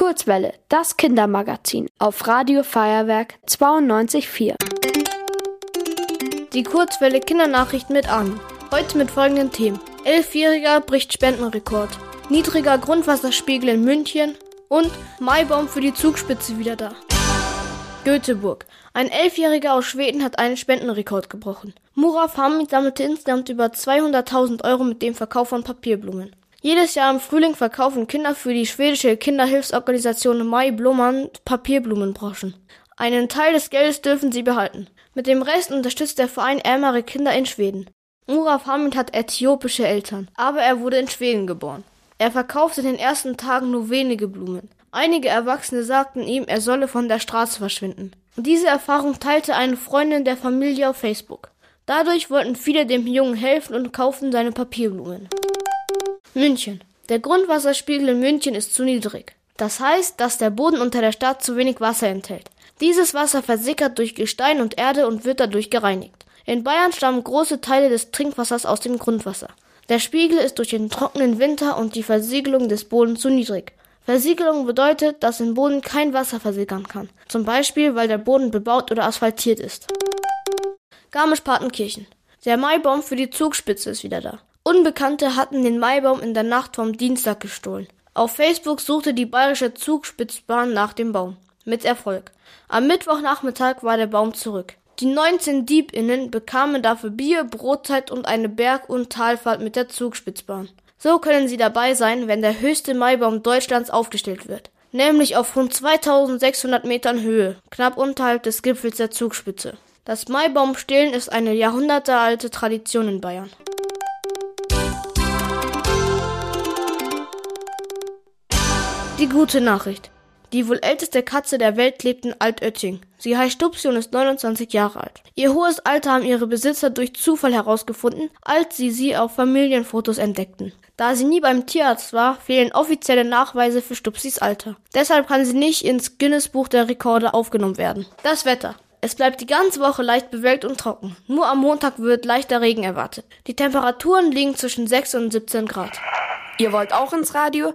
Kurzwelle, das Kindermagazin auf Radio Feuerwerk 92.4. Die Kurzwelle Kindernachrichten mit an. Heute mit folgenden Themen. Elfjähriger bricht Spendenrekord. Niedriger Grundwasserspiegel in München und Maibaum für die Zugspitze wieder da. Göteborg. Ein Elfjähriger aus Schweden hat einen Spendenrekord gebrochen. Muraf Hamid sammelte insgesamt über 200.000 Euro mit dem Verkauf von Papierblumen. Jedes Jahr im Frühling verkaufen Kinder für die schwedische Kinderhilfsorganisation Mai Blomman Papierblumenbroschen. Einen Teil des Geldes dürfen sie behalten. Mit dem Rest unterstützt der Verein ärmere Kinder in Schweden. Muraf Hamid hat äthiopische Eltern, aber er wurde in Schweden geboren. Er verkaufte in den ersten Tagen nur wenige Blumen. Einige Erwachsene sagten ihm, er solle von der Straße verschwinden. Diese Erfahrung teilte eine Freundin der Familie auf Facebook. Dadurch wollten viele dem Jungen helfen und kauften seine Papierblumen. München. Der Grundwasserspiegel in München ist zu niedrig. Das heißt, dass der Boden unter der Stadt zu wenig Wasser enthält. Dieses Wasser versickert durch Gestein und Erde und wird dadurch gereinigt. In Bayern stammen große Teile des Trinkwassers aus dem Grundwasser. Der Spiegel ist durch den trockenen Winter und die Versiegelung des Bodens zu niedrig. Versiegelung bedeutet, dass im Boden kein Wasser versickern kann. Zum Beispiel, weil der Boden bebaut oder asphaltiert ist. Garmisch-Partenkirchen. Der Maibaum für die Zugspitze ist wieder da. Unbekannte hatten den Maibaum in der Nacht vom Dienstag gestohlen. Auf Facebook suchte die bayerische Zugspitzbahn nach dem Baum. Mit Erfolg. Am Mittwochnachmittag war der Baum zurück. Die 19 DiebInnen bekamen dafür Bier, Brotzeit und eine Berg- und Talfahrt mit der Zugspitzbahn. So können sie dabei sein, wenn der höchste Maibaum Deutschlands aufgestellt wird. Nämlich auf rund 2600 Metern Höhe, knapp unterhalb des Gipfels der Zugspitze. Das Maibaumstehlen ist eine jahrhundertealte Tradition in Bayern. Die gute Nachricht. Die wohl älteste Katze der Welt lebt in Altötting. Sie heißt Stupsi und ist 29 Jahre alt. Ihr hohes Alter haben ihre Besitzer durch Zufall herausgefunden, als sie sie auf Familienfotos entdeckten. Da sie nie beim Tierarzt war, fehlen offizielle Nachweise für Stupsis Alter. Deshalb kann sie nicht ins Guinness Buch der Rekorde aufgenommen werden. Das Wetter. Es bleibt die ganze Woche leicht bewölkt und trocken. Nur am Montag wird leichter Regen erwartet. Die Temperaturen liegen zwischen 6 und 17 Grad. Ihr wollt auch ins Radio?